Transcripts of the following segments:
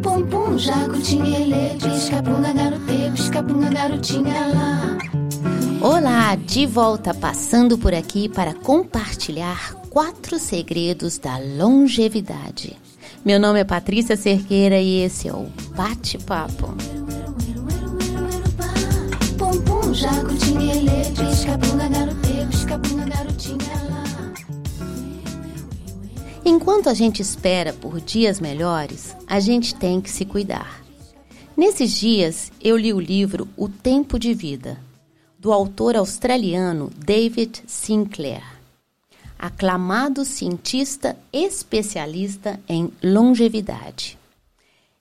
Pum pum, jacutinha, piscapunga, garoteiro, piscapunga, garotinha lá. Olá, de volta passando por aqui para compartilhar quatro segredos da longevidade. Meu nome é Patrícia Cerqueira e esse é o Bate-Papo. Pum pum, jacutinha, piscapunga, garoteiro, piscapunga, garotinha lá. Enquanto a gente espera por dias melhores, a gente tem que se cuidar. Nesses dias, eu li o livro O Tempo de Vida, do autor australiano David Sinclair, aclamado cientista especialista em longevidade.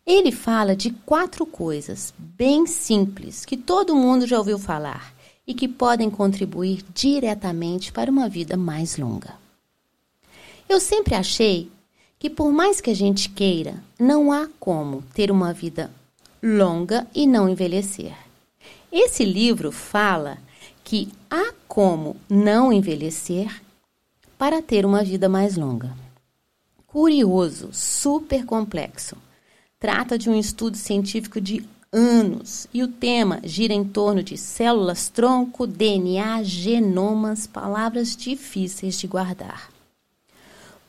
Ele fala de quatro coisas bem simples que todo mundo já ouviu falar e que podem contribuir diretamente para uma vida mais longa. Eu sempre achei que, por mais que a gente queira, não há como ter uma vida longa e não envelhecer. Esse livro fala que há como não envelhecer para ter uma vida mais longa. Curioso, super complexo. Trata de um estudo científico de anos e o tema gira em torno de células tronco, DNA, genomas, palavras difíceis de guardar.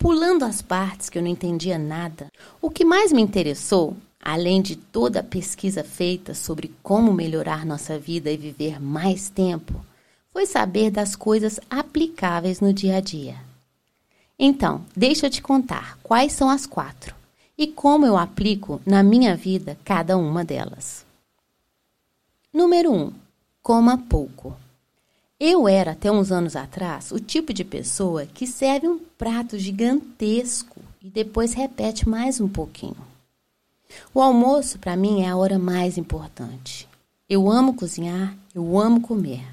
Pulando as partes que eu não entendia nada, o que mais me interessou além de toda a pesquisa feita sobre como melhorar nossa vida e viver mais tempo, foi saber das coisas aplicáveis no dia a dia. Então, deixa eu te contar quais são as quatro e como eu aplico na minha vida cada uma delas. Número 1. Um, coma pouco. Eu era, até uns anos atrás, o tipo de pessoa que serve um prato gigantesco e depois repete mais um pouquinho. O almoço, para mim, é a hora mais importante. Eu amo cozinhar, eu amo comer.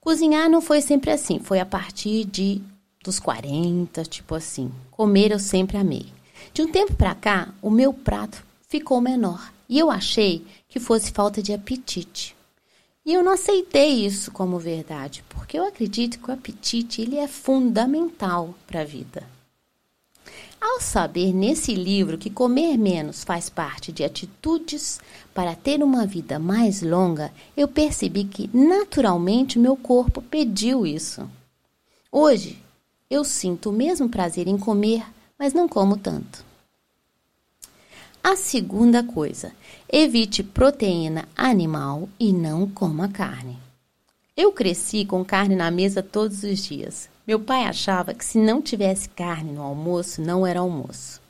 Cozinhar não foi sempre assim, foi a partir de dos 40, tipo assim. Comer eu sempre amei. De um tempo para cá, o meu prato ficou menor e eu achei que fosse falta de apetite. E eu não aceitei isso como verdade, porque eu acredito que o apetite ele é fundamental para a vida. Ao saber nesse livro que comer menos faz parte de atitudes para ter uma vida mais longa, eu percebi que naturalmente meu corpo pediu isso. Hoje, eu sinto o mesmo prazer em comer, mas não como tanto. A segunda coisa, evite proteína animal e não coma carne. Eu cresci com carne na mesa todos os dias. Meu pai achava que se não tivesse carne no almoço, não era almoço.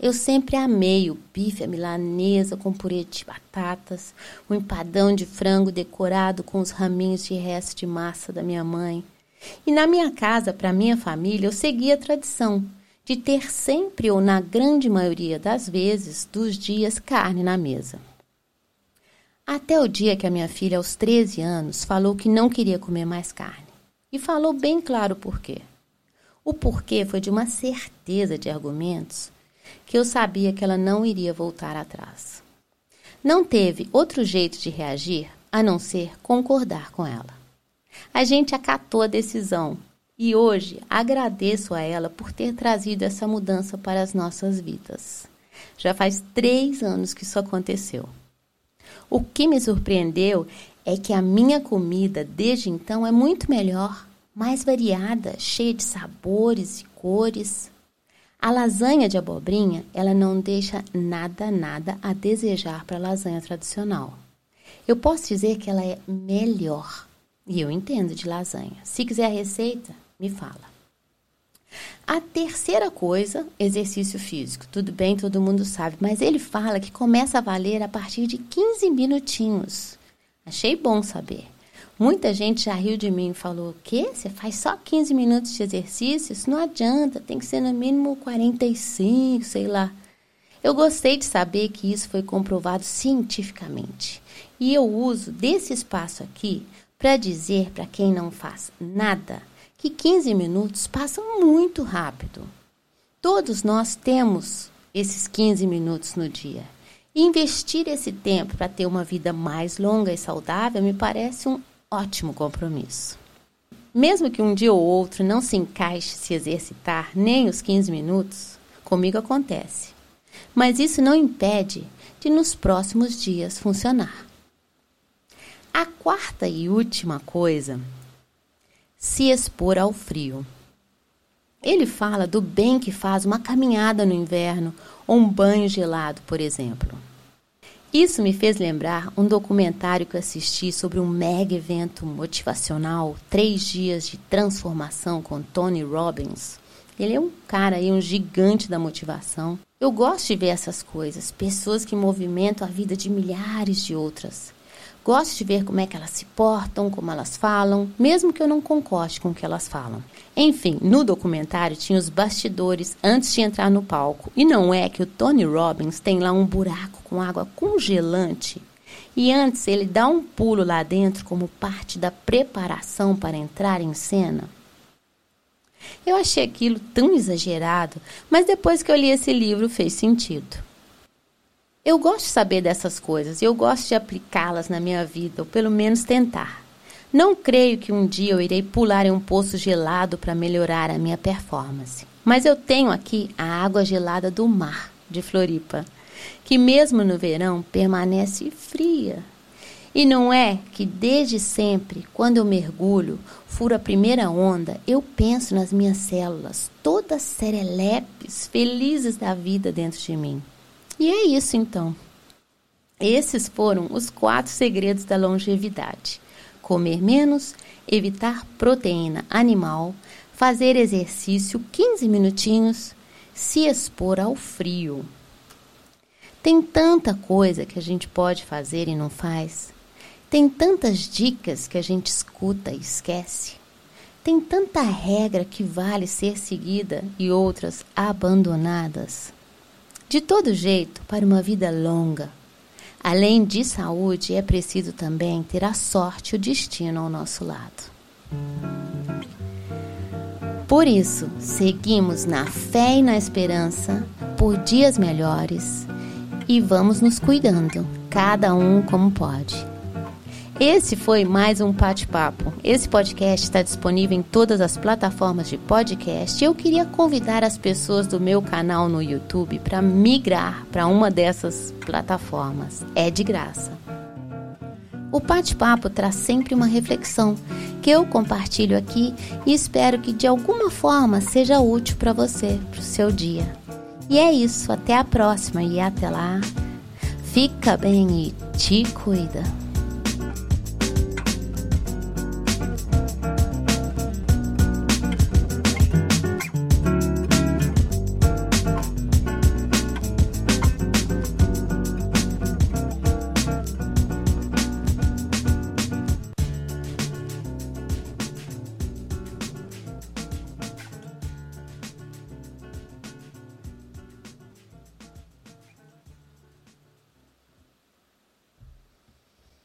Eu sempre amei o bife à milanesa com purê de batatas, o empadão de frango decorado com os raminhos de resto de massa da minha mãe. E na minha casa, para minha família, eu seguia a tradição de ter sempre ou na grande maioria das vezes dos dias carne na mesa. Até o dia que a minha filha, aos 13 anos, falou que não queria comer mais carne. E falou bem claro o porquê. O porquê foi de uma certeza de argumentos que eu sabia que ela não iria voltar atrás. Não teve outro jeito de reagir a não ser concordar com ela. A gente acatou a decisão e hoje agradeço a ela por ter trazido essa mudança para as nossas vidas. Já faz três anos que isso aconteceu. O que me surpreendeu é que a minha comida desde então é muito melhor, mais variada, cheia de sabores e cores. A lasanha de abobrinha, ela não deixa nada, nada a desejar para a lasanha tradicional. Eu posso dizer que ela é melhor. E eu entendo de lasanha. Se quiser a receita, me fala. A terceira coisa, exercício físico. Tudo bem, todo mundo sabe, mas ele fala que começa a valer a partir de 15 minutinhos. Achei bom saber. Muita gente já riu de mim e falou: o quê? Você faz só 15 minutos de exercício? Isso não adianta, tem que ser no mínimo 45, sei lá. Eu gostei de saber que isso foi comprovado cientificamente. E eu uso desse espaço aqui para dizer para quem não faz nada que 15 minutos passam muito rápido. Todos nós temos esses 15 minutos no dia. Investir esse tempo para ter uma vida mais longa e saudável me parece um ótimo compromisso. Mesmo que um dia ou outro não se encaixe se exercitar nem os 15 minutos, comigo acontece. Mas isso não impede de nos próximos dias funcionar. A quarta e última coisa, se expor ao frio. Ele fala do bem que faz uma caminhada no inverno ou um banho gelado, por exemplo. Isso me fez lembrar um documentário que assisti sobre um mega evento motivacional, três dias de transformação com Tony Robbins. Ele é um cara aí, um gigante da motivação. Eu gosto de ver essas coisas, pessoas que movimentam a vida de milhares de outras. Gosto de ver como é que elas se portam, como elas falam, mesmo que eu não concorde com o que elas falam. Enfim, no documentário tinha os bastidores antes de entrar no palco. E não é que o Tony Robbins tem lá um buraco com água congelante e antes ele dá um pulo lá dentro como parte da preparação para entrar em cena? Eu achei aquilo tão exagerado, mas depois que eu li esse livro fez sentido. Eu gosto de saber dessas coisas e eu gosto de aplicá-las na minha vida, ou pelo menos tentar. Não creio que um dia eu irei pular em um poço gelado para melhorar a minha performance. Mas eu tenho aqui a água gelada do mar de Floripa, que mesmo no verão permanece fria. E não é que desde sempre, quando eu mergulho, furo a primeira onda, eu penso nas minhas células, todas serelepes, felizes da vida dentro de mim. E é isso então. Esses foram os quatro segredos da longevidade: comer menos, evitar proteína animal, fazer exercício 15 minutinhos, se expor ao frio. Tem tanta coisa que a gente pode fazer e não faz. Tem tantas dicas que a gente escuta e esquece. Tem tanta regra que vale ser seguida e outras abandonadas. De todo jeito, para uma vida longa, além de saúde, é preciso também ter a sorte e o destino ao nosso lado. Por isso, seguimos na fé e na esperança por dias melhores e vamos nos cuidando, cada um como pode. Esse foi mais um bate-papo. Esse podcast está disponível em todas as plataformas de podcast. Eu queria convidar as pessoas do meu canal no YouTube para migrar para uma dessas plataformas. É de graça. O bate-papo traz sempre uma reflexão que eu compartilho aqui e espero que de alguma forma seja útil para você, para o seu dia. E é isso, até a próxima e até lá. Fica bem e te cuida.